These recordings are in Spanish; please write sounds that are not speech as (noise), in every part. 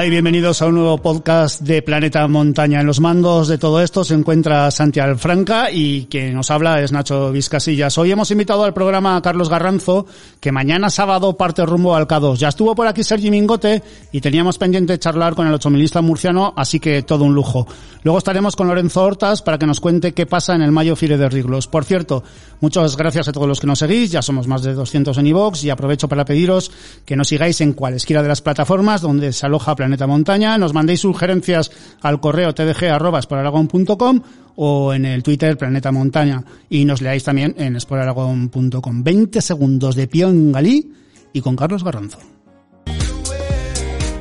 Hola y bienvenidos a un nuevo podcast de Planeta Montaña. En los mandos de todo esto se encuentra Santi Alfranca y quien nos habla es Nacho Vizcasillas. Hoy hemos invitado al programa a Carlos Garranzo, que mañana sábado parte rumbo al K2. Ya estuvo por aquí Sergi Mingote y teníamos pendiente charlar con el 8000 murciano, así que todo un lujo. Luego estaremos con Lorenzo Hortas para que nos cuente qué pasa en el Mayo Fire de Riglos. Por cierto, muchas gracias a todos los que nos seguís, ya somos más de 200 en iVoox y aprovecho para pediros que nos sigáis en cualesquiera de las plataformas donde se aloja Planeta Montaña, nos mandéis sugerencias al correo tdg.com o en el Twitter Planeta Montaña y nos leáis también en exploraragón.com. 20 segundos de Pío en Galí y con Carlos Garranzo.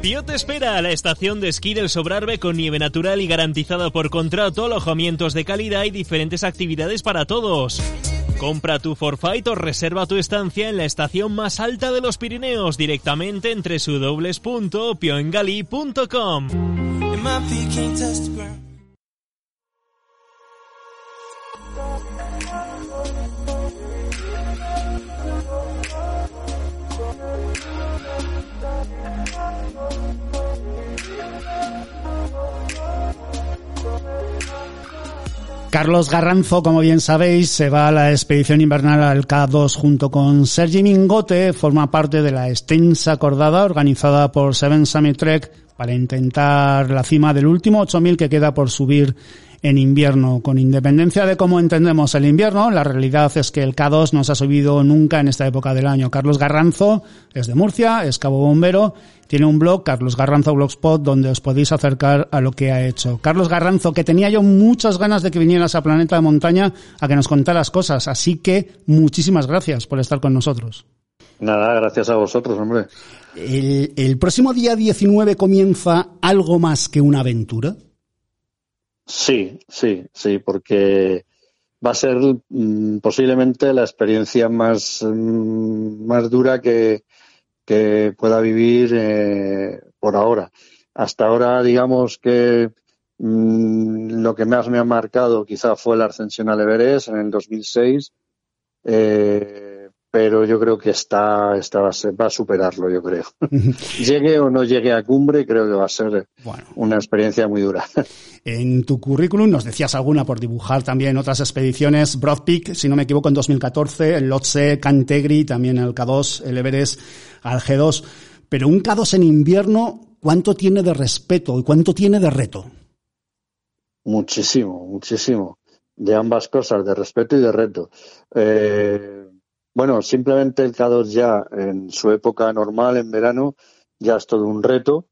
Pío te espera a la estación de esquí del Sobrarbe con nieve natural y garantizada por contrato, alojamientos de calidad y diferentes actividades para todos. Compra tu forfait o reserva tu estancia en la estación más alta de los Pirineos directamente en www.pioengali.com. Carlos Garranzo, como bien sabéis, se va a la expedición invernal al K2 junto con Sergi Mingote, forma parte de la extensa acordada organizada por Seven Summit Trek para intentar la cima del último 8000 que queda por subir en invierno. Con independencia de cómo entendemos el invierno, la realidad es que el K2 no se ha subido nunca en esta época del año. Carlos Garranzo es de Murcia, es cabo bombero, tiene un blog, Carlos Garranzo Blogspot, donde os podéis acercar a lo que ha hecho. Carlos Garranzo, que tenía yo muchas ganas de que vinieras a Planeta de Montaña a que nos contaras cosas, así que muchísimas gracias por estar con nosotros. Nada, gracias a vosotros, hombre. El, el próximo día 19 comienza algo más que una aventura. Sí, sí, sí, porque va a ser mm, posiblemente la experiencia más, mm, más dura que, que pueda vivir eh, por ahora. Hasta ahora, digamos que mm, lo que más me ha marcado quizá fue la ascensión al Everest en el 2006, eh, pero yo creo que está, está va, a ser- va a superarlo, yo creo. (laughs) llegue o no llegue a cumbre, creo que va a ser Bueno. una experiencia muy dura. (laughs) En tu currículum nos decías alguna por dibujar también otras expediciones, Broad Peak, si no me equivoco, en 2014, el Lhotse, Cantegri, también el K2, el Everest, al G2. Pero un K2 en invierno, ¿cuánto tiene de respeto y cuánto tiene de reto? Muchísimo, muchísimo. De ambas cosas, de respeto y de reto. Eh, bueno, simplemente el K2 ya en su época normal, en verano, ya es todo un reto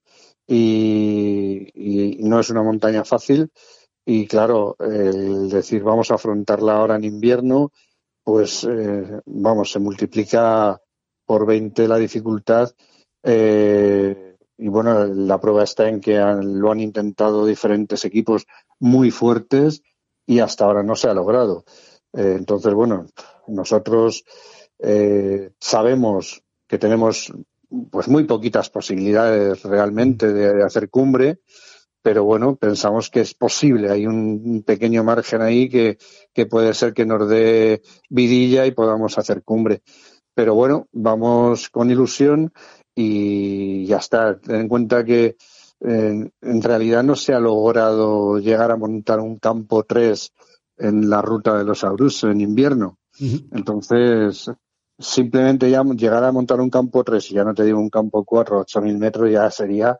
y, no es una montaña fácil. Y claro, el decir vamos a afrontarla ahora en invierno, pues eh, vamos, se multiplica por 20 la dificultad. Eh, y bueno, la prueba está en que han- lo han intentado diferentes equipos muy fuertes y hasta ahora no se ha logrado. Eh, entonces, bueno, nosotros eh, sabemos que tenemos pues muy poquitas posibilidades realmente de, hacer cumbre, pero bueno, pensamos que es posible. Hay un, pequeño margen ahí que, que puede ser que nos dé vidilla y podamos hacer cumbre. Pero bueno, vamos con ilusión y ya está. Ten en cuenta que eh, en realidad no se ha logrado llegar a montar un campo 3 en la ruta de los Abrus en invierno. Entonces, simplemente ya llegar a montar un campo 3, y ya no te digo un campo 4, 8.000 metros, ya sería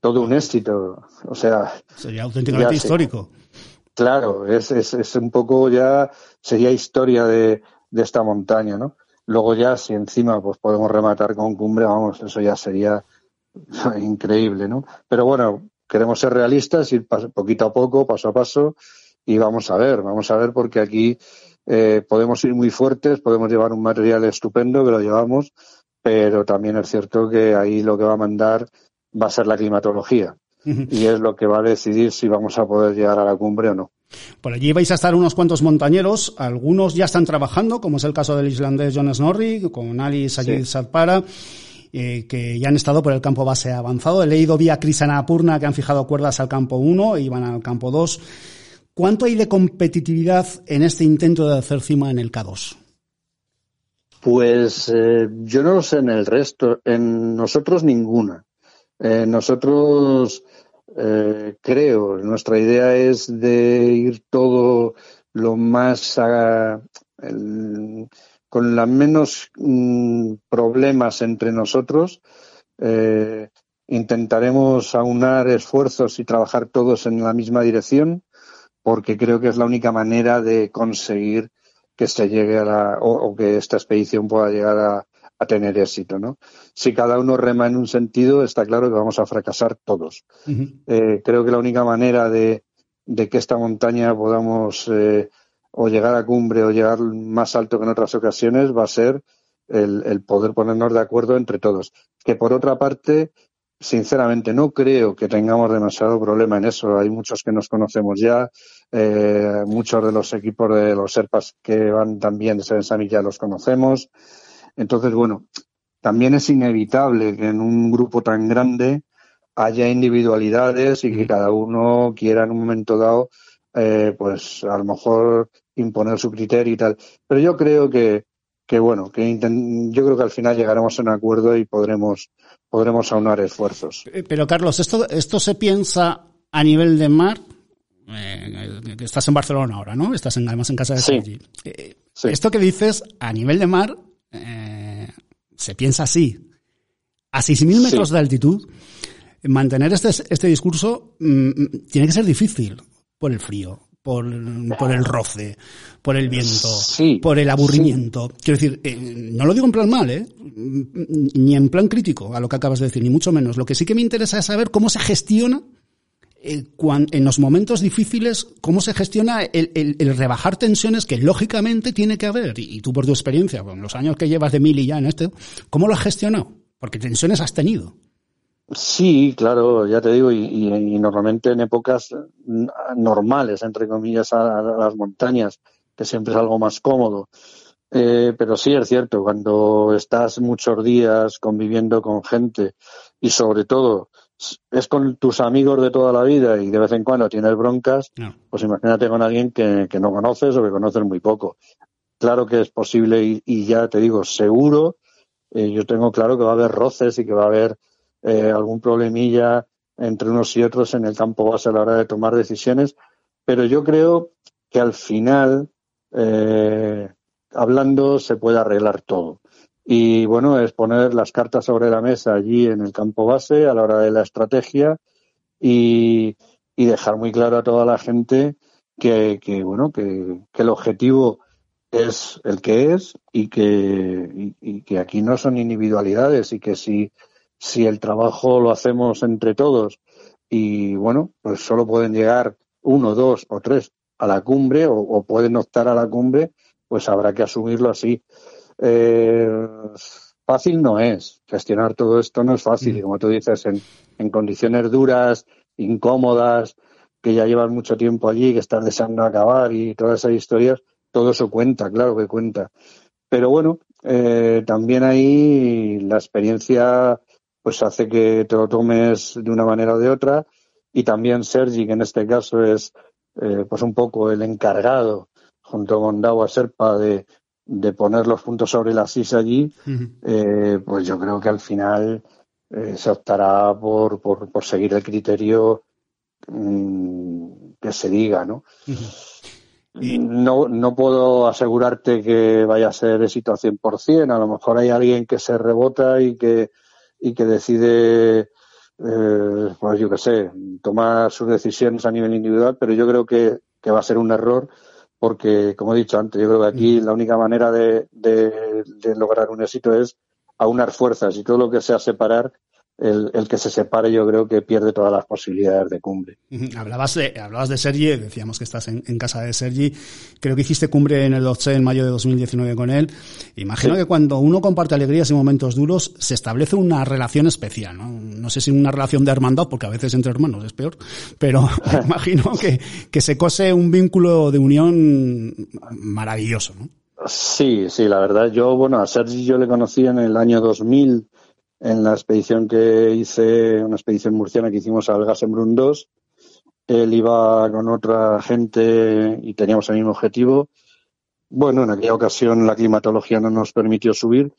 todo un éxito. O sea, Sería auténticamente histórico. Claro, es, es, es un poco ya sería historia de, de esta montaña, ¿no? Luego ya, si encima pues podemos rematar con cumbre, vamos, eso ya sería (laughs) increíble, ¿no? Pero bueno, queremos ser realistas, ir poquito a poco, paso a paso, y vamos a ver, vamos a ver, porque aquí eh, podemos ir muy fuertes, podemos llevar un material estupendo, que lo llevamos, pero también es cierto que ahí lo que va a mandar va a ser la climatología. Y es lo que va a decidir si vamos a poder llegar a la cumbre o no. Por allí vais a estar unos cuantos montañeros, algunos ya están trabajando, como es el caso del islandés Jonas Snorri, con Ali Sajid sí. eh, que ya han estado por el campo base avanzado. He leído vía Krisana Apurna que han fijado cuerdas al campo 1 y van al campo 2. ¿Cuánto hay de competitividad en este intento de hacer cima en el K2? Pues eh, yo no lo sé en el resto. En nosotros ninguna. Eh, nosotros eh, creo, nuestra idea es de ir todo lo más con la menos mm, problemas entre nosotros. Intentaremos aunar esfuerzos y trabajar todos en la misma dirección, porque creo que es la única manera de conseguir que se llegue a la, o, o que esta expedición pueda llegar a, a tener éxito, ¿no? Si cada uno rema en un sentido, está claro que vamos a fracasar todos. Uh -huh. eh, creo que la única manera de, de que esta montaña podamos eh, o llegar a cumbre o llegar más alto que en otras ocasiones va a ser el, el poder ponernos de acuerdo entre todos. Que por otra parte, sinceramente, no creo que tengamos demasiado problema en eso. Hay muchos que nos conocemos ya, eh, muchos de los equipos de los Serpas que van también de Serensami ya los conocemos. Entonces, bueno, también es inevitable que en un grupo tan grande haya individualidades y que cada uno quiera en un momento dado, eh, pues a lo mejor imponer su criterio y tal. Pero yo creo que, que bueno, que yo creo que al final llegaremos a un acuerdo y podremos, podremos aunar esfuerzos. Eh, pero Carlos, esto, esto se piensa a nivel de mar. Eh, estás en Barcelona ahora, ¿no? Estás en, además en casa de sí. Eh, sí. Esto que dices a nivel de mar eh, se piensa así. A 6.000 metros sí. de altitud, mantener este, este discurso mmm, tiene que ser difícil por el frío, por, por el roce, por el viento, sí, por el aburrimiento. Sí. Quiero decir, eh, no lo digo en plan mal, ¿eh? ni en plan crítico a lo que acabas de decir, ni mucho menos. Lo que sí que me interesa es saber cómo se gestiona eh, cuando, en los momentos difíciles, cómo se gestiona el, el, el, rebajar tensiones que lógicamente tiene que haber. Y, y, tú por tu experiencia, con los años que llevas de mil y ya en este, ¿cómo lo has gestionado? Porque tensiones has tenido. Sí, claro, ya te digo, y, y, y normalmente en épocas normales, entre comillas, a, a, las montañas, que siempre es algo más cómodo. Eh, pero sí es cierto, cuando estás muchos días conviviendo con gente y sobre todo es con tus amigos de toda la vida y de vez en cuando tienes broncas, no. pues imagínate con alguien que, que, no conoces o que conoces muy poco. Claro que es posible y, y ya te digo, seguro, eh, yo tengo claro que va a haber roces y que va a haber eh, algún problemilla entre unos y otros en el campo base a la hora de tomar decisiones, pero yo creo que al final, eh, hablando, se puede arreglar todo. Y bueno, es poner las cartas sobre la mesa allí en el campo base a la hora de la estrategia y, y dejar muy claro a toda la gente que, que bueno, que, el objetivo es el que es y que, y, y que aquí no son individualidades y que si si el trabajo lo hacemos entre todos y bueno, pues solo pueden llegar uno, dos o tres a la cumbre o, o pueden optar a la cumbre, pues habrá que asumirlo así. Eh, fácil no es, gestionar todo esto no es fácil, y como tú dices, en, en condiciones duras, incómodas, que ya llevan mucho tiempo allí, que están deseando acabar y todas esas historias, todo eso cuenta, claro que cuenta. Pero bueno, eh, también ahí la experiencia pues hace que te lo tomes de una manera o de otra y también Sergi, que en este caso es eh, pues un poco el encargado junto con Dawa Serpa de, de poner los puntos sobre las is allí, uh -huh. eh, pues yo creo que al final eh, se optará por, por, por, seguir el criterio mmm, que se diga, ¿no? Uh -huh. y... No, no puedo asegurarte que vaya a ser éxito al 100%, a lo mejor hay alguien que se rebota y que y que decide, eh, pues yo qué sé, tomar sus decisiones a nivel individual, pero yo creo que, que va a ser un error porque, como he dicho antes, yo creo que aquí la única manera de, de, de lograr un éxito es aunar fuerzas y todo lo que sea separar el, el, que se separe yo creo que pierde todas las posibilidades de cumbre. Hablabas de, hablabas de Sergi, decíamos que estás en, en casa de Sergi, creo que hiciste cumbre en el 12 en mayo de 2019 con él. Imagino sí. que cuando uno comparte alegrías y momentos duros se establece una relación especial, ¿no? No sé si una relación de hermandad, porque a veces entre hermanos es peor, pero (laughs) imagino que, que se cose un vínculo de unión maravilloso, ¿no? Sí, sí, la verdad. Yo, bueno, a Sergi yo le conocí en el año 2000 en la expedición que hice, una expedición murciana que hicimos al Gasembrun 2. Él iba con otra gente y teníamos el mismo objetivo. Bueno, en aquella ocasión la climatología no nos permitió subir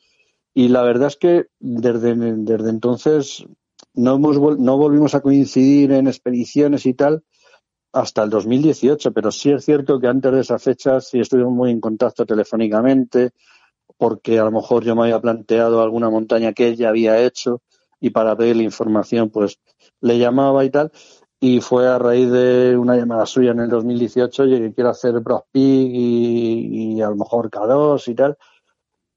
y la verdad es que desde, entonces no, hemos, no volvimos a coincidir en expediciones y tal hasta el 2018, pero sí es cierto que antes de esa fecha sí estuvimos muy en contacto telefónicamente, porque a lo mejor yo me había planteado alguna montaña que él ya había hecho y para pedirle información pues le llamaba y tal y fue a raíz de una llamada suya en el 2018 y que quiero hacer Prospig y, y, a lo mejor K2 y tal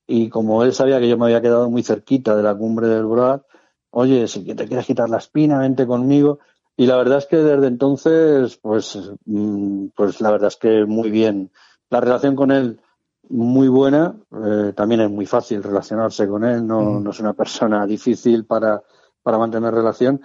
y como él sabía que yo me había quedado muy cerquita de la cumbre del Broad oye si te quieres quitar la espina vente conmigo y la verdad es que desde entonces pues mm, pues la verdad es que muy bien. La relación con él muy buena, eh, también es muy fácil relacionarse con él, no, mm. no es una persona (laughs) difícil para, para mantener relación.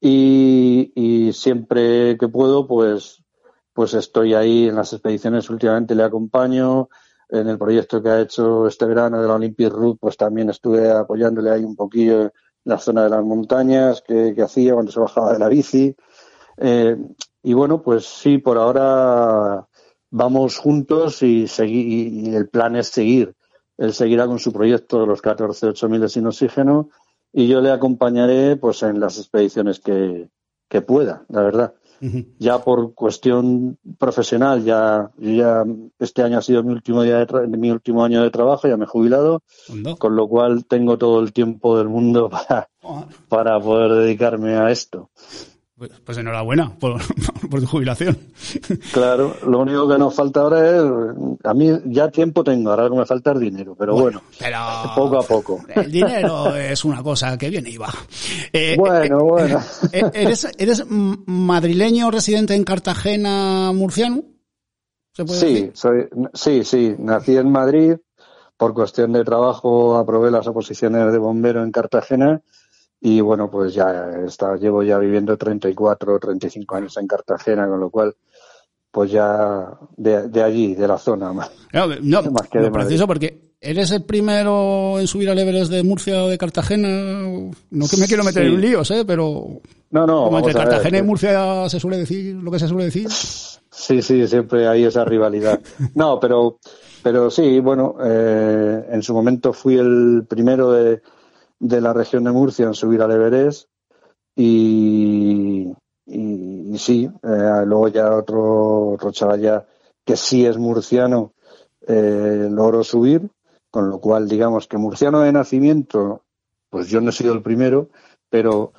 Y, y, siempre que puedo pues, pues estoy ahí en las expediciones, últimamente le acompaño, en el proyecto que ha hecho este verano de la Olympic Route pues también estuve apoyándole ahí un poquillo en la zona de las montañas que, que hacía cuando se bajaba de la bici. Eh, y bueno pues sí, por ahora vamos juntos y, seguir, y el plan es seguir. Él seguirá con su proyecto de los 14 miles sin oxígeno y yo le acompañaré pues en las expediciones que, que pueda, la verdad. Uh -huh. Ya por cuestión profesional, ya, ya este año ha sido mi último día de mi último año de trabajo, ya me he jubilado, con lo cual tengo todo el tiempo del mundo (laughs) para, para poder dedicarme a esto. Pues, pues enhorabuena por, (laughs) por, tu jubilación. Claro, lo único que nos falta ahora es, a mí ya tiempo tengo, ahora lo que me falta es dinero, pero bueno, bueno pero poco a poco. El dinero es una cosa que viene y va. Eh, bueno, eh, bueno. Eh, ¿eres, ¿Eres madrileño residente en Cartagena, murciano? ¿Se puede sí, decir? soy, sí, sí, nací en Madrid, por cuestión de trabajo aprobé las oposiciones de bombero en Cartagena y bueno, pues ya está, llevo ya viviendo 34 o 35 años en Cartagena, con lo cual, pues ya de, de allí, de la zona. No, no (laughs) más que de preciso porque ¿Eres el primero en subir al Everest de Murcia o de Cartagena? No que me quiero meter sí. en líos, ¿eh? Pero no, no, como entre Cartagena ver, y Murcia se suele decir lo que se suele decir. Sí, sí, siempre hay esa rivalidad. No, pero, pero sí, bueno, eh, en su momento fui el primero de, de la región de Murcia en subir al Everest y, y, sí, eh, luego ya otro, otro chaval ya que sí es murciano eh, logró subir, con lo cual digamos que murciano de nacimiento, pues yo no he sido el primero, pero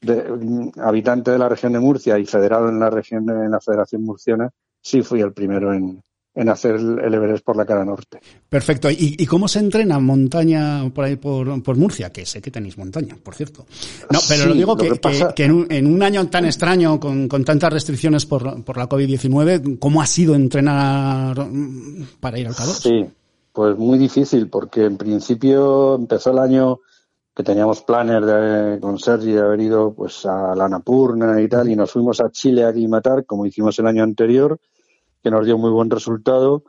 de, habitante de la región de Murcia y federado en la región de, en la Federación Murciana, sí fui el primero en, en hacer el Everest por la cara norte. Perfecto. ¿Y, y cómo se entrena montaña por ahí por, por, Murcia? Que sé que tenéis montaña, por cierto. No, pero sí, lo digo que, lo que, pasa... que, que en, un, en, un, año tan extraño, con, con tantas restricciones por, por la COVID-19, ¿cómo ha sido entrenar para ir al calor? Sí, pues muy difícil, porque en principio empezó el año que teníamos planes de, con Sergi de haber ido pues a la Napurna y tal, y nos fuimos a Chile a aclimatar, como hicimos el año anterior, que nos dio muy buen resultado.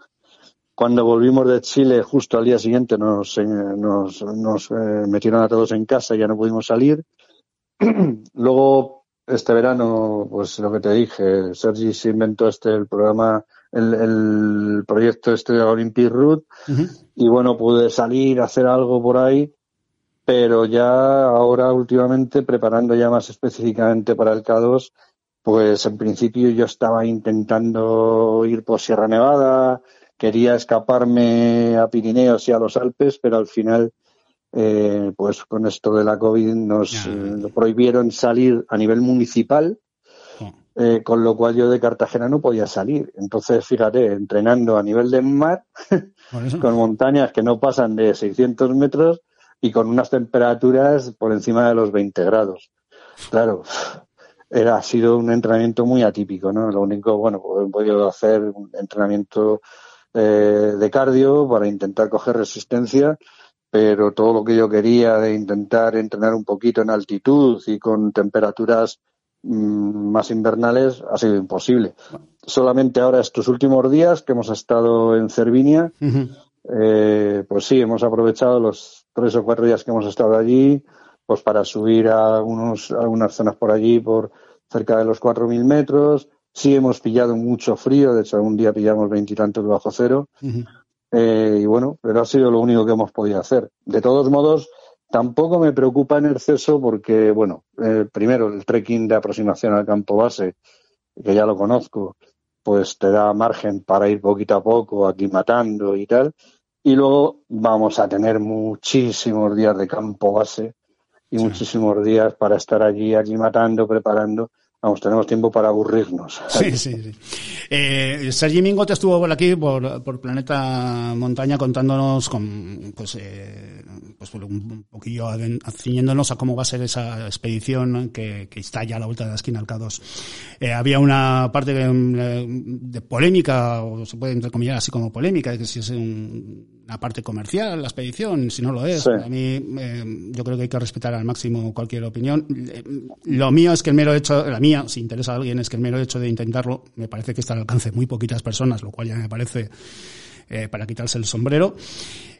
Cuando volvimos de Chile, justo al día siguiente nos, eh, nos, nos eh, metieron a todos en casa y ya no pudimos salir. (clears throat) Luego, este verano, pues lo que te dije, Sergi se inventó este, el programa, el, el proyecto este de Olympic Route, uh -huh. y bueno, pude salir, hacer algo por ahí, pero ya ahora últimamente, preparando ya más específicamente para el K2, pues en principio yo estaba intentando ir por Sierra Nevada, quería escaparme a Pirineos y a los Alpes, pero al final, eh, pues con esto de la COVID nos eh, prohibieron salir a nivel municipal eh, con lo cual yo de Cartagena no podía salir. Entonces, fíjate, entrenando a nivel de mar, (laughs) con montañas que no pasan de 600 metros y con unas temperaturas por encima de los 20 grados. Claro, era, ha sido un entrenamiento muy atípico, ¿no? Lo único, bueno, pues he podido hacer un entrenamiento eh, de cardio para intentar coger resistencia, pero todo lo que yo quería de intentar entrenar un poquito en altitud y con temperaturas mm, más invernales ha sido imposible. Solamente ahora estos últimos días que hemos estado en Cervinia, eh, pues sí, hemos aprovechado los tres o cuatro días que hemos estado allí, pues para subir a unos, algunas zonas por allí por cerca de los 4.000 metros. Sí hemos pillado mucho frío, de hecho un día pillamos veintitantos bajo cero. Eh, y bueno, pero ha sido lo único que hemos podido hacer. De todos modos, tampoco me preocupa en exceso porque, bueno, eh, primero el trekking de aproximación al campo base, que ya lo conozco, pues te da margen para ir poquito a poco aclimatando y tal. Y luego vamos a tener muchísimos días de campo base y muchísimos días para estar allí aclimatando, preparando. Vamos, tenemos tiempo para aburrirnos. Sí, sí, sí. Eh, Sergi Mingot estuvo por aquí, por, por Planeta Montaña, contándonos con, pues, eh, pues un poquillo ciñéndonos a cómo va a ser esa expedición que, que está ya a la vuelta de la esquina al K2. Eh, había una parte de, de, polémica, o se puede entrecomillar así como polémica, de que si es un, una parte comercial la expedición, si no lo es. Sí. A mí, eh, yo creo que hay que respetar al máximo cualquier opinión. Eh, lo mío es que el mero hecho, la mía, si interesa a alguien, es que el mero hecho de intentarlo, me parece que está al alcance de muy poquitas personas, lo cual ya me parece eh, para quitarse el sombrero.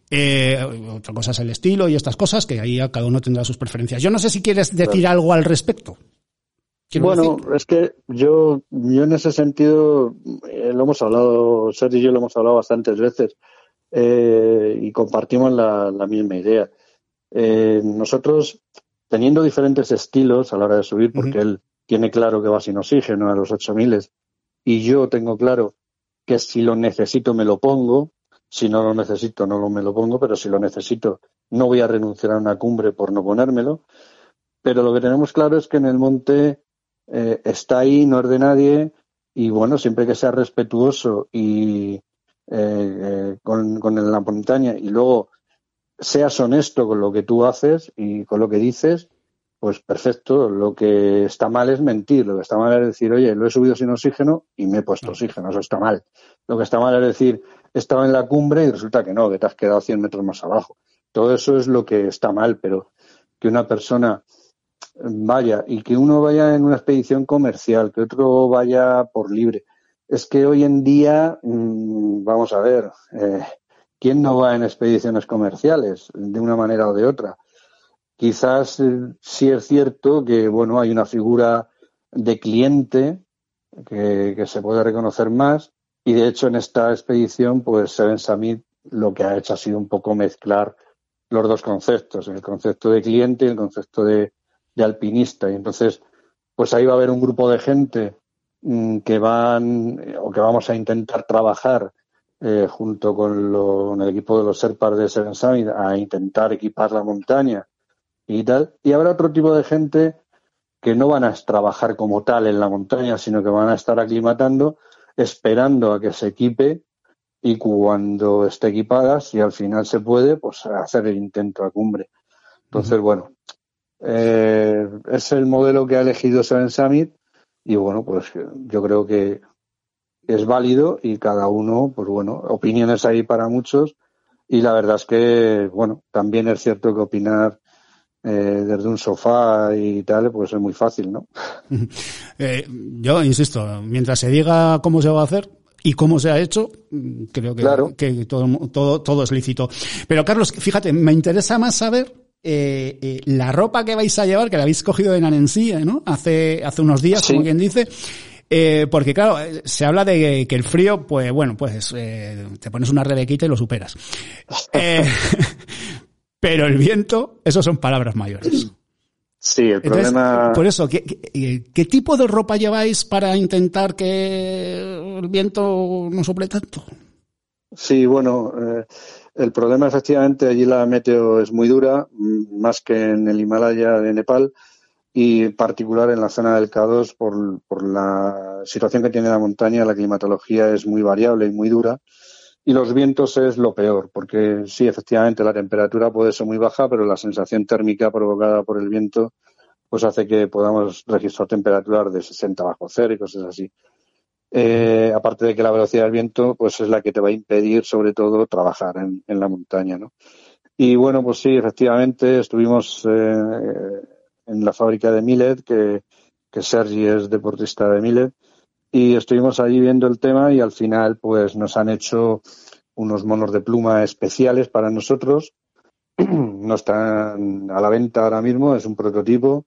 Eh, otra cosa es el estilo y estas cosas, que ahí cada uno tendrá sus preferencias. Yo no sé si quieres decir claro. algo al respecto. Bueno, decir? es que yo, yo en ese sentido, eh, lo hemos hablado, Sergio y yo lo hemos hablado bastantes veces, eh, y compartimos la, la misma idea. Eh, nosotros, teniendo diferentes estilos a la hora de subir, porque uh -huh. él tiene claro que va sin oxígeno a los 8000 y yo tengo claro que si lo necesito me lo pongo, si no lo necesito no lo me lo pongo, pero si lo necesito no voy a renunciar a una cumbre por no ponérmelo. Pero lo que tenemos claro es que en el monte eh, está ahí, no es de nadie, y bueno, siempre que sea respetuoso y eh, con, con la montaña y luego seas honesto con lo que tú haces y con lo que dices, pues perfecto. Lo que está mal es mentir. Lo que está mal es decir, oye, lo he subido sin oxígeno y me he puesto oxígeno. Eso está mal. Lo que está mal es decir, he estado en la cumbre y resulta que no, que te has quedado 100 metros más abajo. Todo eso es lo que está mal, pero que una persona vaya y que uno vaya en una expedición comercial, que otro vaya por libre. Es que hoy en día, mmm, vamos a ver, eh, ¿quién no va en expediciones comerciales de una manera o de otra? Quizás eh, sí es cierto que, bueno, hay una figura de cliente que, se puede reconocer más y de hecho en esta expedición, pues Seven Summit lo que ha hecho ha sido un poco mezclar los dos conceptos, el concepto de cliente y el concepto de, de alpinista. Y entonces, pues ahí va a haber un grupo de gente que van o que vamos a intentar trabajar eh, junto con, lo, con, el equipo de los Serpas de Seven Summit a intentar equipar la montaña y tal. Y habrá otro tipo de gente que no van a trabajar como tal en la montaña, sino que van a estar aclimatando, esperando a que se equipe y cuando esté equipada, si al final se puede, pues hacer el intento a cumbre. Entonces, uh -huh. bueno, eh, es el modelo que ha elegido Seven Summit y bueno, pues yo creo que es válido y cada uno, pues bueno, opiniones hay para muchos y la verdad es que, bueno, también es cierto que opinar eh, desde un sofá y tal, pues es muy fácil, ¿no? (laughs) Eh, yo insisto, mientras se diga cómo se va a hacer, y cómo se ha hecho, creo que, claro. que todo, todo, todo es lícito. Pero Carlos, fíjate, me interesa más saber eh, eh, la ropa que vais a llevar, que la habéis cogido en Annecy, ¿no? Hace, hace unos días, sí. como quien dice. Eh, porque claro, se habla de que el frío, pues bueno, pues eh, te pones una rebequita y lo superas. (laughs) Eh, (laughs) pero el viento, eso son palabras mayores. Sí, el Entonces, problema. Por eso, ¿qué, ¿qué, ¿qué, tipo de ropa lleváis para intentar que el viento no sople tanto? Sí, bueno, eh, el problema efectivamente allí la meteo es muy dura, más que en el Himalaya de Nepal. y en particular en la zona del K2 por, por la situación que tiene la montaña, la climatología es muy variable y muy dura y los vientos es lo peor, porque sí, efectivamente la temperatura puede ser muy baja, pero la sensación térmica provocada por el viento pues hace que podamos registrar temperaturas de 60 bajo cero y cosas así. Eh, aparte de que la velocidad del viento pues es la que te va a impedir sobre todo trabajar en, la montaña, ¿no? Y bueno, pues sí, efectivamente estuvimos eh, en la fábrica de Millet, que, que Sergi es deportista de Millet, y estuvimos allí viendo el tema y al final pues nos han hecho unos monos de pluma especiales para nosotros. (clears throat) no están a la venta ahora mismo, es un prototipo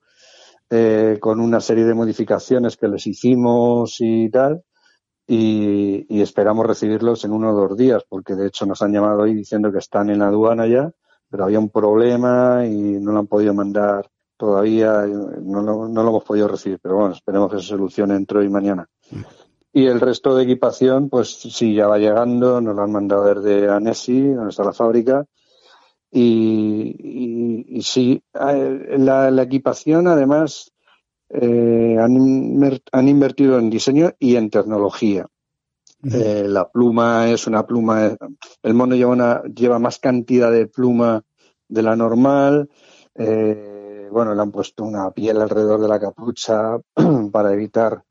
eh, con una serie de modificaciones que les hicimos y tal. Y, y, esperamos recibirlos en uno o dos días, porque de hecho nos han llamado hoy diciendo que están en aduana ya, pero había un problema y no lo han podido mandar todavía, no lo, no lo hemos podido recibir, pero bueno, esperemos que se solucione entre hoy y mañana. Y el resto de equipación, pues sí, ya va llegando, nos lo han mandado desde Anesi, donde está la fábrica. Y, y, y sí, la, la, equipación además eh, han, han, invertido en diseño y en tecnología. Uh -huh. eh, la pluma es una pluma, el mono lleva, una, lleva más cantidad de pluma de la normal. Eh, bueno, le han puesto una piel alrededor de la capucha (clears throat) para evitar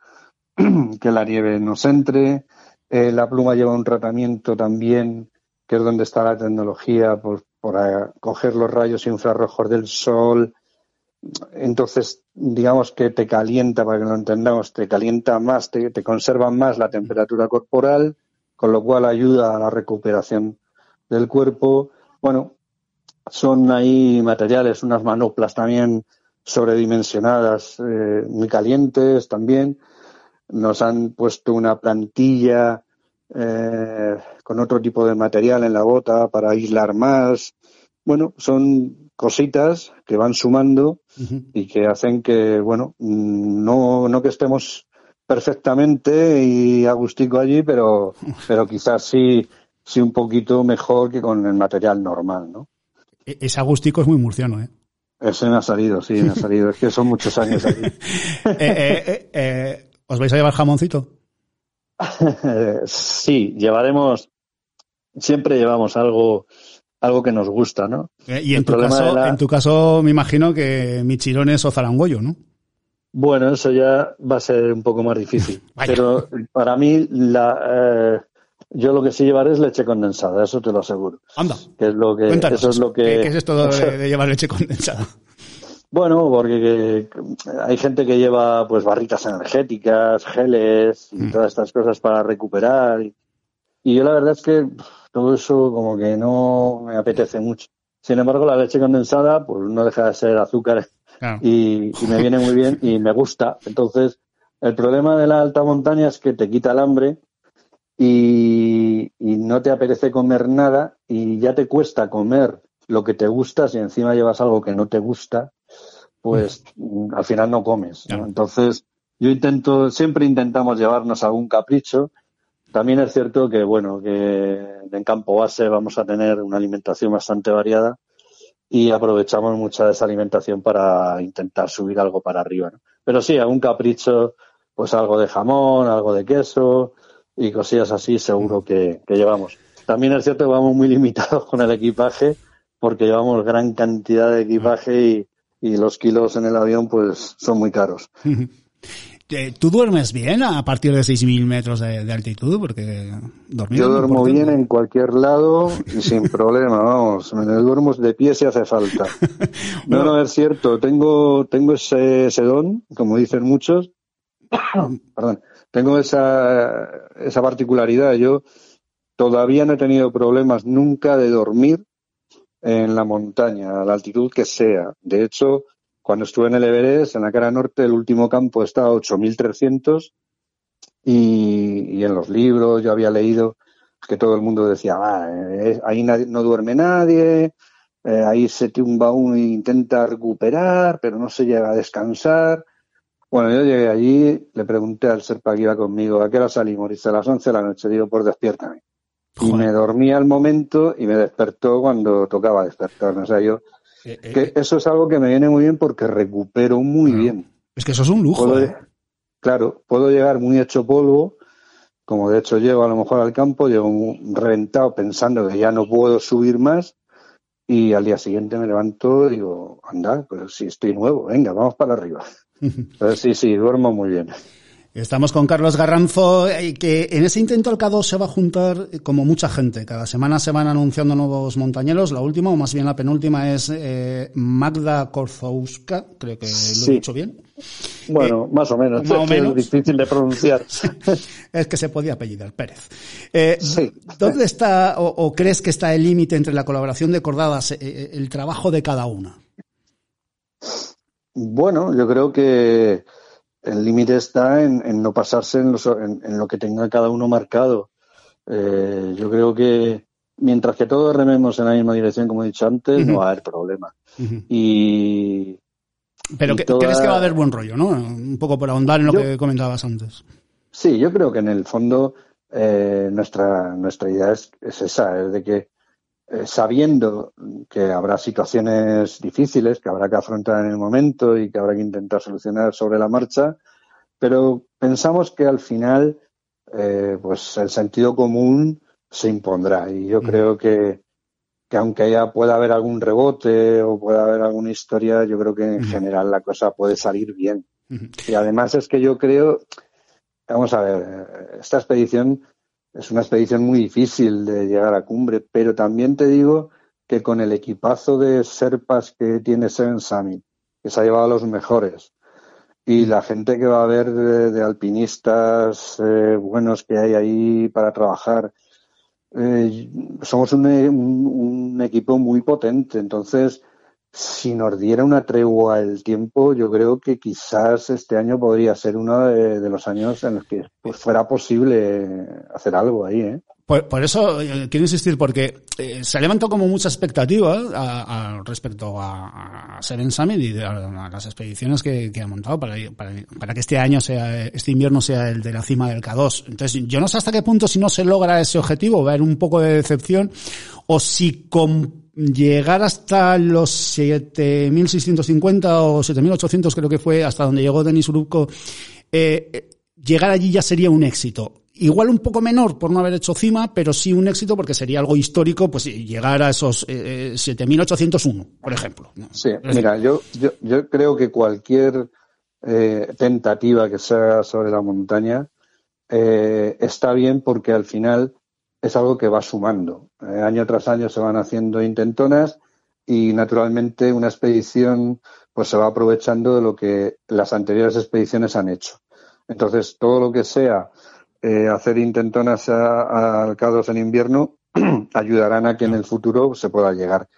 (clears throat) que la nieve nos entre. Eh, la pluma lleva un tratamiento también, que es donde está la tecnología, por, por coger los rayos infrarrojos del sol. Entonces, digamos que te calienta, para que lo entendamos, te calienta más, te, conserva más la temperatura corporal, con lo cual ayuda a la recuperación del cuerpo. Bueno, son ahí materiales, unas manoplas también sobredimensionadas, eh, muy calientes también nos han puesto una plantilla eh, con otro tipo de material en la bota para aislar más. Bueno, son cositas que van sumando uh -huh. y que hacen que, bueno, no, no que estemos perfectamente y agustico allí, pero, (laughs) pero quizás sí, sí un poquito mejor que con el material normal, ¿no? Ese agustico es muy murciano, ¿eh? Ese me ha salido, sí, me ha salido. es que son muchos años aquí. (laughs) eh, eh, ¿Os vais a llevar jamoncito? (laughs) sí, llevaremos, siempre llevamos algo, algo que nos gusta, ¿no? Eh, y en tu, caso, la... en tu caso, me imagino que michirones o zarangollo, ¿no? Bueno, eso ya va a ser un poco más difícil. (laughs) Pero para mí, la, eh, yo lo que sí llevaré es leche condensada, eso te lo aseguro. Anda. Que es lo que, Cuéntanos, eso es lo que. ¿Qué, es esto de, (laughs) de llevar leche condensada? Bueno, porque hay gente que lleva pues barritas energéticas, geles y mm. todas estas cosas para recuperar. Y, yo la verdad es que todo eso como que no me apetece mucho. Sin embargo, la leche condensada pues no deja de ser azúcar claro. y, y, me viene muy bien y me gusta. Entonces, el problema de la alta montaña es que te quita el hambre y, y no te apetece comer nada y ya te cuesta comer lo que te gusta si encima llevas algo que no te gusta pues al final no comes. ¿no? Entonces, yo intento, siempre intentamos llevarnos algún capricho. También es cierto que, bueno, que en campo base vamos a tener una alimentación bastante variada y aprovechamos mucha de esa alimentación para intentar subir algo para arriba. ¿no? Pero sí, algún capricho, pues algo de jamón, algo de queso y cosillas así, seguro que, que llevamos. También es cierto que vamos muy limitados con el equipaje porque llevamos gran cantidad de equipaje y, y los kilos en el avión pues son muy caros. (laughs) ¿Tú duermes bien a partir de 6.000 metros de, de, altitud? Porque dormir Yo duermo bien en cualquier lado y sin (laughs) problema, vamos. Me duermo de pie si hace falta. (laughs) No, no, es cierto. Tengo, tengo ese, ese don, como dicen muchos. (coughs) Perdón. Tengo esa, esa particularidad. Yo todavía no he tenido problemas nunca de dormir en la montaña, a la altitud que sea. De hecho, cuando estuve en el Everest, en la cara norte, el último campo estaba a 8.300 y, y en los libros yo había leído que todo el mundo decía, ah, eh, ahí nadie, no duerme nadie, eh, ahí se tumba uno e intenta recuperar, pero no se llega a descansar. Bueno, yo llegué allí, le pregunté al serpa que iba conmigo, ¿a qué hora salimos? Dice, a las 11 de la noche. Digo, pues despiértame. Y me dormí al momento y me despertó cuando tocaba despertarme. O sea, yo Eh, eh, Que eso es algo que me viene muy bien porque recupero muy bien. es que eso es un lujo. Puedo- ¿eh? claro, puedo llegar muy hecho polvo, como de hecho llego a lo mejor al campo, llego reventado pensando que ya no puedo subir más y al día siguiente me levanto y digo, anda, pues sí, estoy nuevo, venga, vamos para arriba. (laughs) Entonces, sí, sí, duermo muy bien. Estamos con Carlos Garranzo, eh, que en ese intento al K2 se va a juntar eh, como mucha gente. Cada semana se van anunciando nuevos montañeros. La última, o más bien la penúltima, es eh, Magda Korzowska, creo que lo Sí. he dicho bien. Bueno, más o menos, más o menos. es difícil de pronunciar. (laughs) Es que se podía apellidar Pérez. Eh, Sí. ¿Dónde está o, o crees que está el límite entre la colaboración de cordadas, el trabajo de cada una? Bueno, yo creo que el límite está en, en no pasarse en, los- en- en lo que tenga cada uno marcado. Eh, yo creo que mientras que todos rememos en la misma dirección, como he dicho antes, no va a haber problema. Y Pero Y que, toda- crees que va a haber buen rollo, ¿no? Un poco por ahondar en lo Yo- que comentabas antes. sí, yo creo que en el fondo eh, nuestra, nuestra idea es, es esa, es de que eh, sabiendo que habrá situaciones difíciles que habrá que afrontar en el momento y que habrá que intentar solucionar sobre la marcha, pero pensamos que al final eh, pues el sentido común se impondrá y yo Mm. creo que, que aunque haya pueda haber algún rebote o pueda haber alguna historia, yo creo que en Mm. general la cosa puede salir bien. Y además es que yo creo, vamos a ver, eh, esta expedición es una expedición muy difícil de llegar a cumbre, pero también te digo que con el equipazo de serpas que tiene Seven Summit, que se ha llevado a los mejores, y la gente que va a haber de, alpinistas eh, buenos que hay ahí para trabajar, eh, somos un- un equipo muy potente. Entonces, si nos diera una tregua el tiempo, yo creo que quizás este año podría ser uno de, de los años en los que pues, fuera posible hacer algo ahí. ¿eh? Por, por eso eh, quiero insistir, porque eh, se ha levantado como mucha expectativa a, a- respecto a, a Seven Summit y a, a las expediciones que, que montado para, para, para que este año sea, este invierno sea el de la cima del K2. Entonces, yo no sé hasta qué punto si no se logra ese objetivo, va a haber un poco de decepción, o si con llegar hasta los 7.650 o 7.800 creo que fue hasta donde llegó Denis Urubko, eh, eh, llegar allí ya sería un éxito. Igual un poco menor por no haber hecho cima, pero sí un éxito porque sería algo histórico, pues llegar a esos eh, eh, 7.801, por ejemplo. Sí, mira, yo, yo, yo creo que cualquier eh, tentativa que se haga sobre la montaña eh, está bien porque al final es algo que va sumando. Eh, año tras año se van haciendo intentonas y naturalmente una expedición pues se va aprovechando de lo que las anteriores expediciones han hecho. Entonces, todo lo que sea eh, hacer intentonas a- al K2 en invierno (clears throat) ayudarán a que en el futuro se pueda llegar.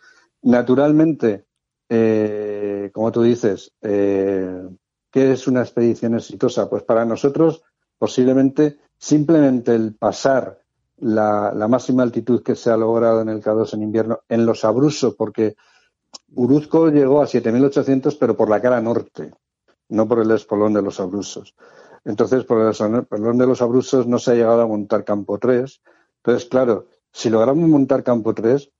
Naturalmente, eh, como tú dices, ¿qué es una expedición exitosa? Pues para nosotros, posiblemente, simplemente el pasar la, la máxima altitud que se ha logrado en el K2 en invierno en los abrusos, porque Uruzco llegó a 7.800, pero por la cara norte, no por el espolón de los abrusos. Entonces, por el espolón de los abrusos no se ha llegado a montar campo 3. Entonces, claro, si logramos montar campo 3,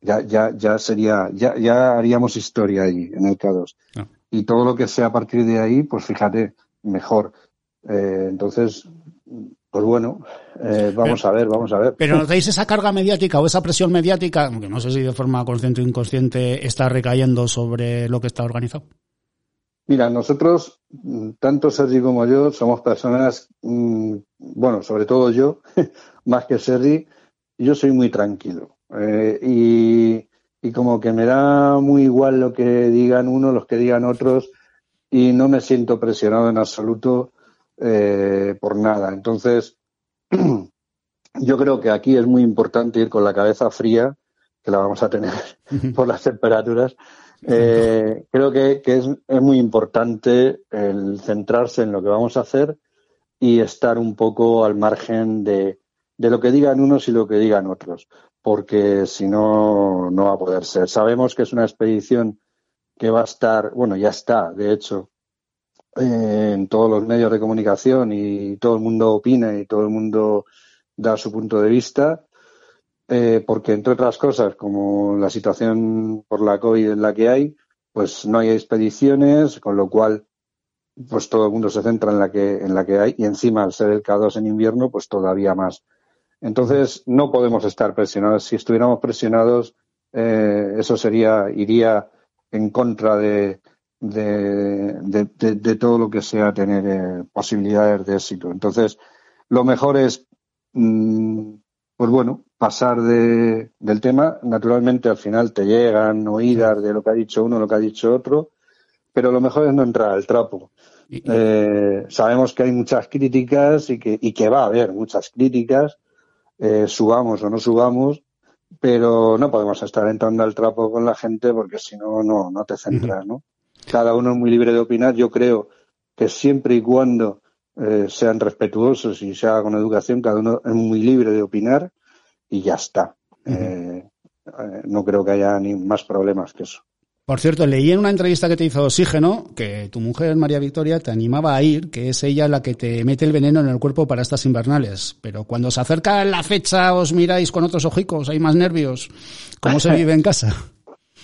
ya, ya, ya sería, ya, ya haríamos historia ahí en el K2. Ah. Y todo lo que sea a partir de ahí, pues fíjate, mejor. Eh, entonces, pues bueno, eh, vamos a ver, vamos a ver. Pero notáis esa carga mediática o esa presión mediática, aunque no sé si de forma consciente o inconsciente está recayendo sobre lo que está organizado. Mira, nosotros, tanto Sergi como yo, somos personas, mm, bueno, sobre todo yo, (laughs) más que Sergi, yo soy muy tranquilo. Eh, y, y como que me da muy igual lo que digan unos, los que digan otros, y no me siento presionado en absoluto eh, por nada. Entonces, (clears throat) yo creo que aquí es muy importante ir con la cabeza fría, que la vamos a tener (laughs) por las temperaturas. Eh, creo que, que es, es muy importante el centrarse en lo que vamos a hacer y estar un poco al margen de, de lo que digan unos y lo que digan otros, porque si no, no va a poder ser. Sabemos que es una expedición que va a estar, bueno, ya está, de hecho, en todos los medios de comunicación y todo el mundo opina y todo el mundo da su punto de vista. eh, porque entre otras cosas, como la situación por la COVID en la que hay, pues no hay expediciones, con lo cual pues todo el mundo se centra en la que en la que hay y encima al ser el K2 en invierno, pues todavía más. Entonces no podemos estar presionados. Si estuviéramos presionados, eh, eso sería iría en contra de, de, de, de, de todo lo que sea tener eh, posibilidades de éxito. Entonces, lo mejor es, mm, pues bueno, pasar de, del tema. Naturalmente, al final te llegan oídas de lo que ha dicho uno, lo que ha dicho otro, pero lo mejor es no entrar al trapo. Eh, sabemos que hay muchas críticas y que, y que va a haber muchas críticas, eh, subamos o no subamos, pero no podemos estar entrando al trapo con la gente porque si no, no, no te centras, ¿no? Cada uno es muy libre de opinar. Yo creo que siempre y cuando eh, sean respetuosos y se haga con educación, cada uno es muy libre de opinar y ya está. eh, eh, no creo que haya ni más problemas que eso. Por cierto, leí en una entrevista que te hizo Oxígeno que tu mujer, María Victoria, te animaba a ir, que es ella la que te mete el veneno en el cuerpo para estas invernales. Pero cuando se acerca la fecha, os miráis con otros ojicos, hay más nervios. ¿Cómo se (laughs) vive en casa?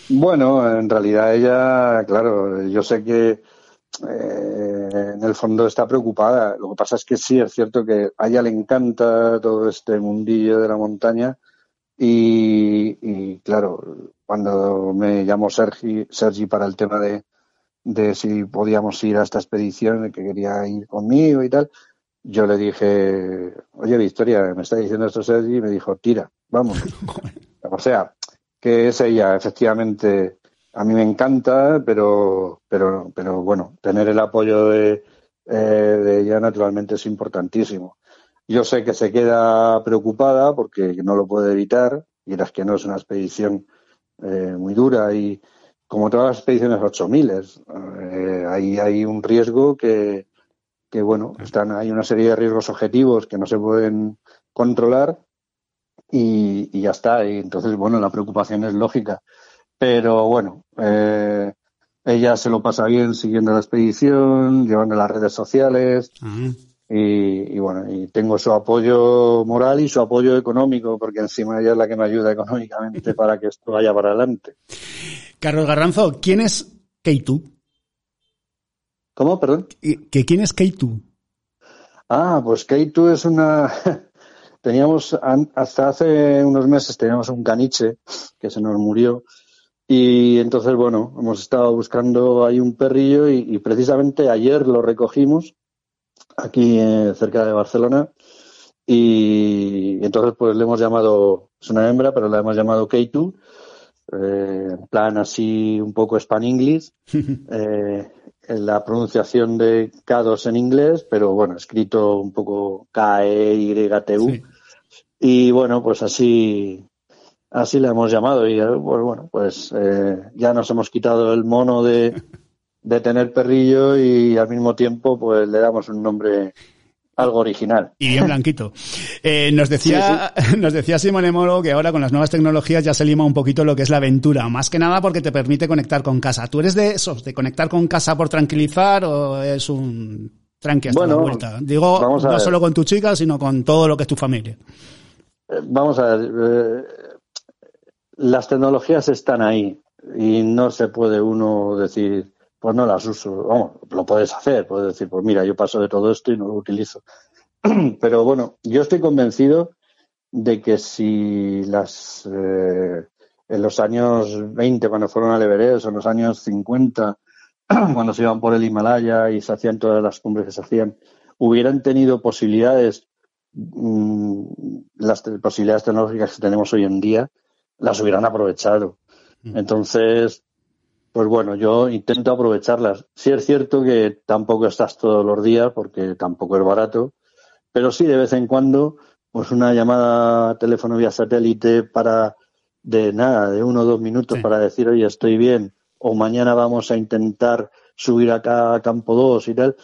Bueno, en realidad ella, claro, yo sé que eh, en el fondo está preocupada. Lo que pasa es que sí, es cierto que a ella le encanta todo este mundillo de la montaña y, y claro, cuando me llamó Sergi, Sergi para el tema de, de si podíamos ir a esta expedición, que quería ir conmigo y tal, yo le dije, oye Victoria, me está diciendo esto Sergi, y me dijo, tira, vamos. (laughs) o sea, que es ella, efectivamente, a mí me encanta, pero, pero, pero bueno, tener el apoyo de, eh, de ella naturalmente es importantísimo. Yo sé que se queda preocupada porque no lo puede evitar, y es que no es una expedición eh, muy dura y como todas las expediciones 8000, eh, ahí hay un riesgo que, que bueno, están, hay una serie de riesgos objetivos que no se pueden controlar y, y ya está. Y entonces, bueno, la preocupación es lógica. Pero bueno, eh, ella se lo pasa bien siguiendo la expedición, llevando las redes sociales. Y, y, bueno, y tengo su apoyo moral y su apoyo económico, porque encima ella es la que me ayuda económicamente (laughs) para que esto vaya para adelante. Carlos Garranzo, ¿quién es Keitu? ¿Cómo? Perdón. ¿Que ¿Quién es Keitu? Ah, pues Keitu es una. (laughs) teníamos, hasta hace unos meses teníamos un caniche que se nos murió. Y entonces, bueno, hemos estado buscando ahí un perrillo y, y precisamente ayer lo recogimos aquí eh, cerca de Barcelona. Y, entonces, pues le hemos llamado, es una hembra, pero la hemos llamado Keitu, eh, en plan así un poco span English, (laughs) eh, en la pronunciación de K2 en inglés, pero bueno, escrito un poco K-E-Y-T-U. Sí. Y bueno, pues así, así le hemos llamado. Y pues bueno, pues eh, ya nos hemos quitado el mono de (laughs) de tener perrillo y al mismo tiempo pues le damos un nombre algo original. Y bien blanquito. (laughs) Eh, nos decía, sí, sí. (laughs) nos decía Simone Moro que ahora con las nuevas tecnologías ya se lima un poquito lo que es la aventura, más que nada porque te permite conectar con casa. ¿Tú eres de esos, de conectar con casa por tranquilizar o es un tranqui hasta bueno, la vuelta? Digo, no solo con tu chica, sino con todo lo que es tu familia. Eh, vamos a ver, eh, las tecnologías están ahí y no se puede uno decir pues no las uso. Vamos, lo puedes hacer, puedes decir, pues mira, yo paso de todo esto y no lo utilizo. (clears throat) Pero bueno, yo estoy convencido de que si las eh, en los años 20, cuando fueron al Everest, o en los años 50, (clears throat) cuando se iban por el Himalaya y se hacían todas las cumbres que se hacían, hubieran tenido posibilidades, las posibilidades tecnológicas que tenemos hoy en día, las hubieran aprovechado. Entonces, pues bueno, yo intento aprovecharlas. Sí es cierto que tampoco estás todos los días porque tampoco es barato, pero sí de vez en cuando, pues una llamada teléfono vía satélite para de nada, de uno o dos minutos sí. para decir, oye, estoy bien, o mañana vamos a intentar subir acá a campo 2 y tal,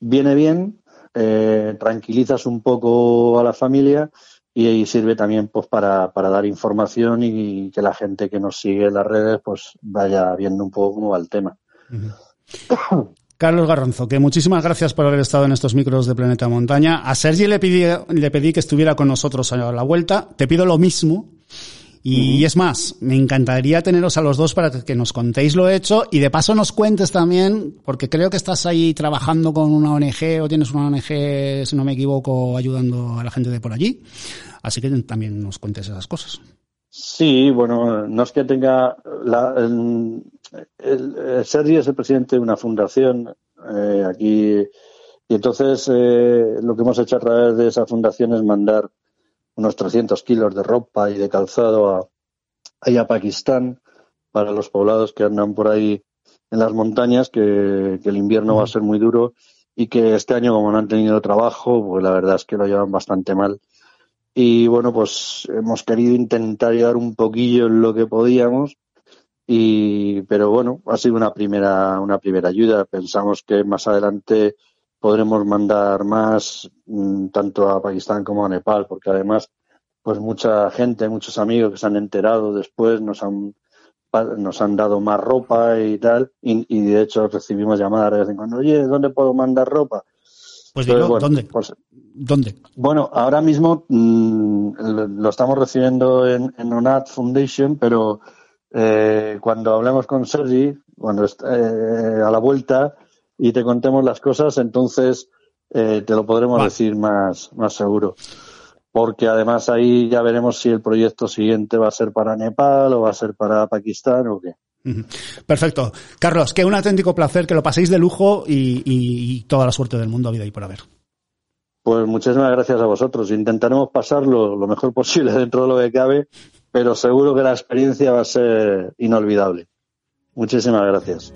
viene bien, eh, tranquilizas un poco a la familia y sirve también pues para, para dar información y que la gente que nos sigue en las redes pues vaya viendo un poco cómo va el tema. Carlos Garranzo, que muchísimas gracias por haber estado en estos micros de Planeta Montaña. A Sergi le pedí, le pedí que estuviera con nosotros a la vuelta. Te pido lo mismo. Y, es más, me encantaría teneros a los dos para que nos contéis lo hecho y de paso nos cuentes también, porque creo que estás ahí trabajando con una ONG o tienes una ONG, si no me equivoco, ayudando a la gente de por allí. Así que también nos cuentes esas cosas. Sí, bueno, no es que tenga. La, el, Sergi es el presidente de una fundación eh, aquí y entonces eh, lo que hemos hecho a través de esa fundación es mandar unos 300 kilos de ropa y de calzado a, ahí a Pakistán para los poblados que andan por ahí en las montañas, que, el invierno va a ser muy duro y que este año, como no han tenido trabajo, pues la verdad es que lo llevan bastante mal. Y bueno, pues hemos querido intentar ayudar un poquillo en lo que podíamos. Y, pero bueno, ha sido una primera, una primera ayuda. Pensamos que más adelante podremos mandar más mm, tanto a Pakistán como a Nepal, porque además, pues mucha gente, muchos amigos que se han enterado después nos han nos han dado más ropa y tal, y, de hecho recibimos llamadas de vez en cuando, oye, ¿dónde puedo mandar ropa? Pues digo, ¿dónde? Pues, ¿Dónde? Bueno, ahora mismo mm, lo estamos recibiendo en, en ONAT Foundation, pero eh, cuando hablemos con Sergi, cuando eh, a la vuelta, y te contemos las cosas, entonces eh, te lo podremos decir más, más seguro. Porque además ahí ya veremos si el proyecto siguiente va a ser para Nepal o va a ser para Pakistán o qué. Perfecto. Carlos, que un auténtico placer, que lo paséis de lujo y, toda la suerte del mundo vida y por haber. Pues muchísimas gracias a vosotros. Intentaremos pasarlo lo mejor posible (laughs) dentro de lo que cabe, pero seguro que la experiencia va a ser inolvidable. Muchísimas gracias.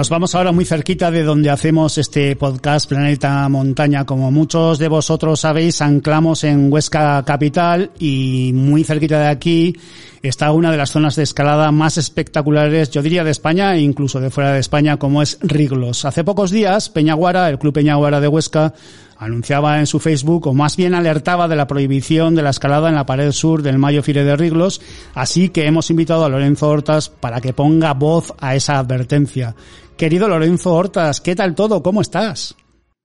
Nos vamos ahora muy cerquita de donde hacemos este podcast Planeta Montaña. Como muchos de vosotros sabéis, anclamos en Huesca Capital y muy cerquita de aquí está una de las zonas de escalada más espectaculares, yo diría de España e incluso de fuera de España, como es Riglos. Hace pocos días, Peñaguara, el Club Peñaguara de Huesca, anunciaba en su Facebook, o más bien alertaba de la prohibición de la escalada en la pared sur del Mayo Fire de Riglos, así que hemos invitado a Lorenzo Hortas para que ponga voz a esa advertencia. Querido Lorenzo Hortas, ¿qué tal todo? ¿Cómo estás?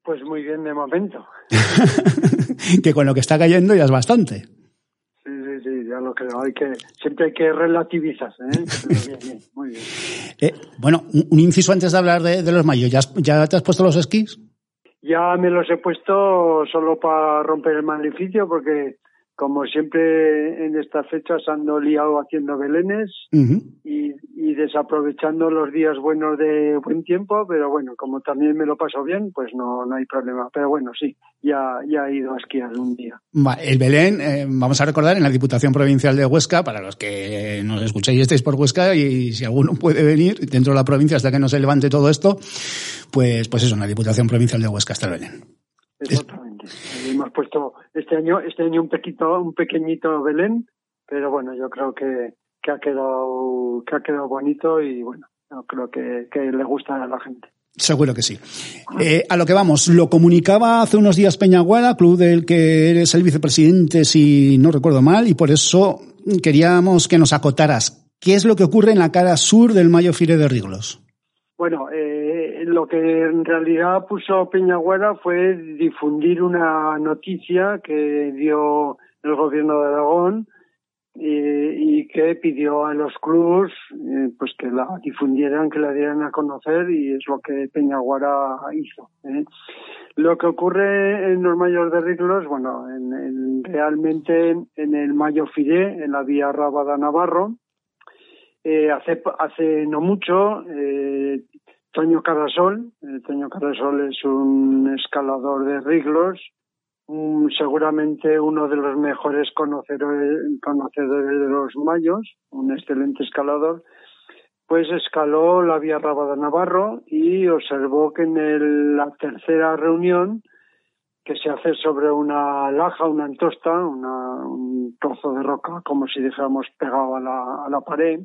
Pues muy bien de momento. (laughs) que con lo que está cayendo ya es bastante. Sí, sí, sí, ya lo creo. Hay que, siempre hay que relativizar. ¿eh? bien, bien, muy bien. (laughs) Eh, bueno, un inciso antes de hablar de, los mayos. ¿Ya, ¿Ya te has puesto los esquís? Ya me los he puesto solo para romper el maleficio porque como siempre en estas fechas ando liado haciendo belenes y, desaprovechando los días buenos de buen tiempo, pero bueno, como también me lo paso bien, pues no, no hay problema. Pero bueno, sí, ya, ya he ido a esquiar un día. El Belén, eh, vamos a recordar, en la Diputación Provincial de Huesca, para los que nos escucháis y estéis por Huesca, y si alguno (laughs) puede venir dentro de la provincia hasta que no se levante todo esto, pues, pues eso, en la Diputación Provincial de Huesca está el Belén. Exactamente. Hemos puesto este año, este año un pequeñito, un pequeñito Belén, pero bueno, yo creo que, que ha quedado, que ha quedado bonito y bueno, creo que, que le gusta a la gente. Seguro que sí. Eh, a lo que vamos, lo comunicaba hace unos días Peñaguara, club del que eres el vicepresidente, si no recuerdo mal, y por eso queríamos que nos acotaras. ¿Qué es lo que ocurre en la cara sur del Mayo Fire de Riglos? Bueno, eh, lo que en realidad puso Peñagüera fue difundir una noticia que dio el gobierno de Aragón y, que pidió a los clubes eh, pues que la difundieran, que la dieran a conocer y es lo que Peñaguara hizo. ¿eh? Lo que ocurre en los mayores de Riglos, bueno, en, realmente en el Mayo Fide, en la vía Rábada Navarro, eh, hace, hace no mucho, eh, Toño Carasol, eh, Toño Carasol es un escalador de Riglos, seguramente uno de los mejores conocedores, de los mayos, un excelente escalador, pues escaló la Vía Rabada Navarro y observó que en la tercera reunión que se hace sobre una laja, una antosta, una, un trozo de roca, como si dijéramos pegado a la, a la pared,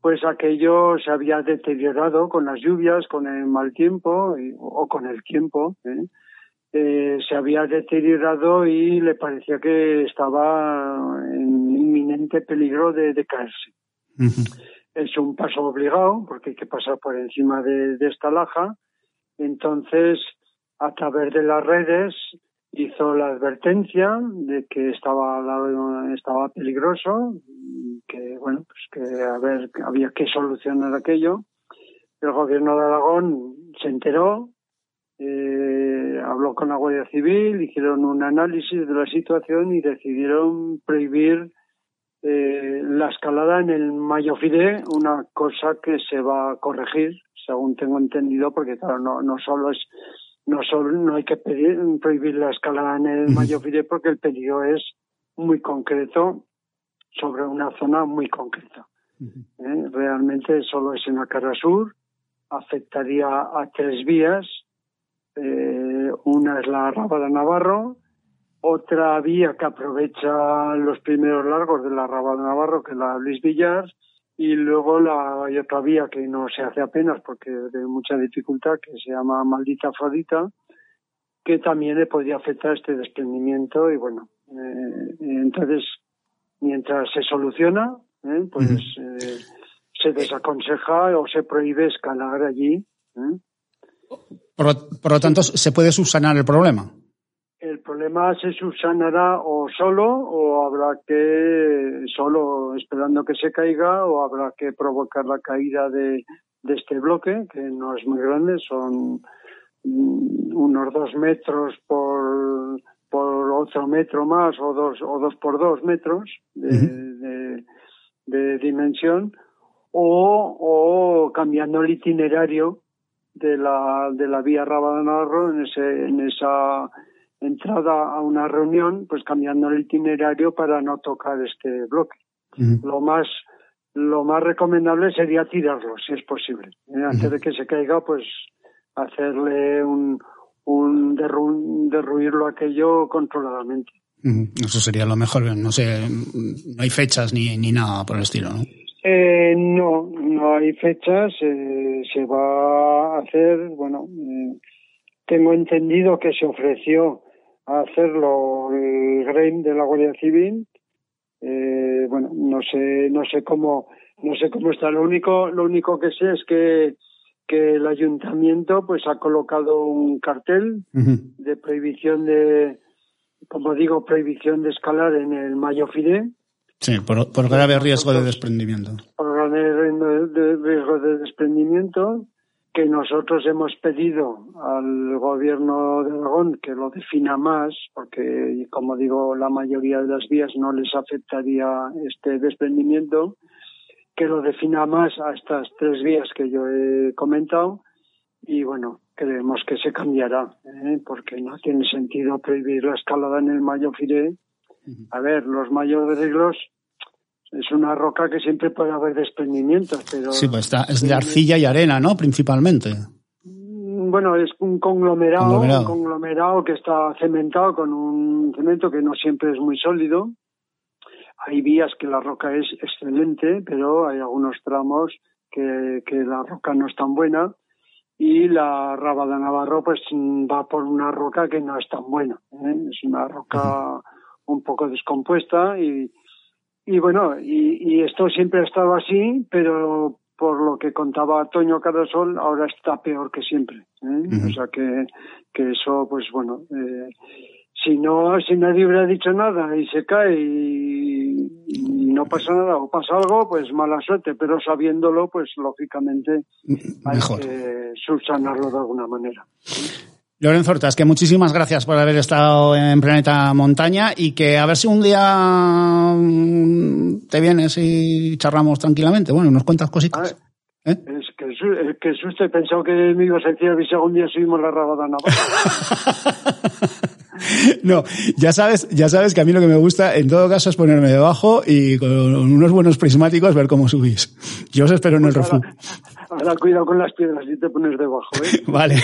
pues aquello se había deteriorado con las lluvias, con el mal tiempo y- o con el tiempo. ¿eh? Eh, se había deteriorado y le parecía que estaba en inminente peligro de, de caerse. Es un paso obligado porque hay que pasar por encima de, de esta laja. Entonces, a través de las redes hizo la advertencia de que estaba estaba peligroso, y que bueno, pues que a ver, había que solucionar aquello. El gobierno de Aragón se enteró, eh, habló con la Guardia Civil, hicieron un análisis de la situación y decidieron prohibir eh, la escalada en el Mayofide, una cosa que se va a corregir, según tengo entendido, porque claro, no, no solo es no solo no hay que pedir, prohibir la escalada en el Mayofide porque el peligro es muy concreto sobre una zona muy concreta. ¿eh? Realmente solo es en la cara sur, afectaría a tres vías. Eh, una es la Rábada Navarro, otra vía que aprovecha los primeros largos de la Rábada Navarro, que es la Luis Villar, y luego la, hay otra vía que no se hace apenas porque de mucha dificultad, que se llama Maldita Afrodita, que también le podría afectar este desprendimiento y bueno, eh, entonces mientras se soluciona, ¿eh? pues eh, se desaconseja o se prohíbe escalar allí. ¿eh? Por, lo- por lo tanto, se puede subsanar el problema. El problema se subsanará o solo o habrá que solo esperando que se caiga o habrá que provocar la caída de, de este bloque que no es muy grande, son mm, unos dos metros por, por otro metro más o dos o dos por dos metros de, de- de dimensión o, o cambiando el itinerario de la de la vía Rábada Navarro en ese en esa entrada a una reunión pues cambiando el itinerario para no tocar este bloque. Lo más lo más recomendable sería tirarlo si es posible. ¿eh? antes de que se caiga pues hacerle un un derru- derruirlo aquello controladamente. Eso sería lo mejor. No sé, no hay fechas ni, ni nada por el estilo, ¿no? Eh, no, no hay fechas. eh, se va a hacer, bueno, eh, tengo entendido que se ofreció a hacerlo el GREIM de la Guardia Civil. Eh, bueno, no sé, no sé cómo, no sé cómo está. Lo único, lo único que sé es que que el ayuntamiento pues ha colocado un cartel de prohibición de, como digo, prohibición de escalar en el Mayo Fide. Sí, por, por grave riesgo de desprendimiento. por de riesgo de desprendimiento que nosotros hemos pedido al gobierno de Aragón que lo defina más, porque como digo, la mayoría de las vías no les afectaría este desprendimiento, que lo defina más a estas tres vías que yo he comentado y bueno, creemos que se cambiará, ¿eh? porque no tiene sentido prohibir la escalada en el Mayo Fire. A ver, los mayos de Riglos es una roca que siempre puede haber desprendimientos, pero Sí, pues está, es de arcilla y arena, ¿no? Principalmente. Mm, bueno, es un conglomerado, Conglomerado. un conglomerado que está cementado con un cemento que no siempre es muy sólido. Hay vías que la roca es excelente, pero hay algunos tramos que, que la roca no es tan buena y la Rábada Navarro pues va por una roca que no es tan buena. ¿eh? Es una roca un poco descompuesta y, y bueno, y, y esto siempre ha estado así, pero por lo que contaba Toño Carasol, ahora está peor que siempre. ¿eh? O sea que, que eso, pues bueno, eh, si no, si nadie hubiera dicho nada y se cae y, y no pasa nada o pasa algo, pues mala suerte, pero sabiéndolo, pues lógicamente hay Mejor. que subsanarlo de alguna manera. Lorenzo Hortas, que muchísimas gracias por haber estado en Planeta Montaña y que a ver si un día mm, te vienes y charlamos tranquilamente. Bueno, nos cuentas cositas. ¿Eh? Que, su- es que susto, he pensado que me ibas a decir a algún día subimos la Rabada. (laughs) No, ya sabes, ya sabes que a mí lo que me gusta en todo caso es ponerme debajo y con unos buenos prismáticos ver cómo subís. Yo os espero en el refugio. Ahora cuidado con las piedras y te pones debajo, ¿eh? (laughs) Vale.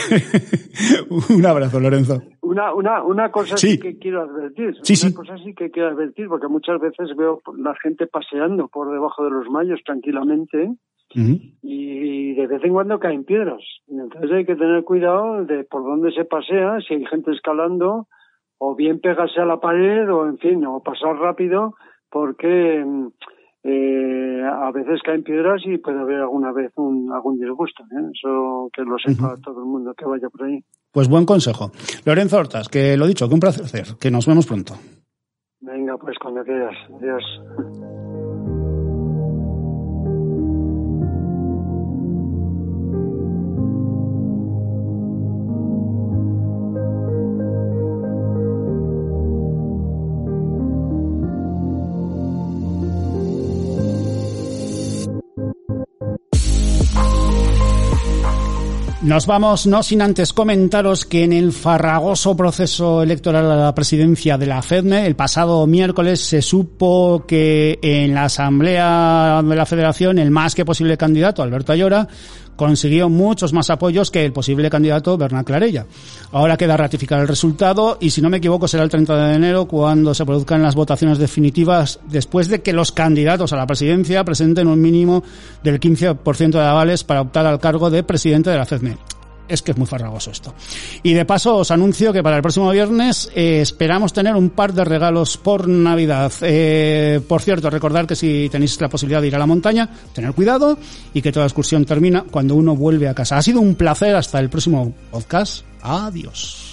(laughs) Un abrazo, Lorenzo. Un una, una, una cosa Sí. sí. que quiero advertir. Sí, una sí. cosa sí que quiero advertir, porque muchas veces veo la gente paseando por debajo de los mayos tranquilamente Y de vez en cuando caen piedras. Entonces hay que tener cuidado de por dónde se pasea, si hay gente escalando, o bien pegarse a la pared, o en fin, o pasar rápido, porque mm, eh, a veces caen piedras y puede haber alguna vez un, algún disgusto. ¿eh? Eso que lo sepa todo el mundo que vaya por ahí. Pues buen consejo. Lorenzo Hortas, que lo dicho, que un placer, que nos vemos pronto. Venga, pues cuando quieras. Adiós. Nos vamos, no sin antes comentaros que en el farragoso proceso electoral a la presidencia de la FEDME, el pasado miércoles se supo que en la Asamblea de la Federación el más que posible candidato, Alberto Ayora, consiguió muchos más apoyos que el posible candidato Bernat Clarella. Ahora queda ratificar el resultado y si no me equivoco será el 30 de enero cuando se produzcan las votaciones definitivas después de que los candidatos a la presidencia presenten un mínimo del 15% de avales para optar al cargo de presidente de la FEDME es que es muy farragoso esto. Y de paso os anuncio que para el próximo viernes eh, esperamos tener un par de regalos por Navidad. Eh, por cierto, recordar que si tenéis la posibilidad de ir a la montaña, tener cuidado y que toda excursión termina cuando uno vuelve a casa. Ha sido un placer hasta el próximo podcast. Adiós.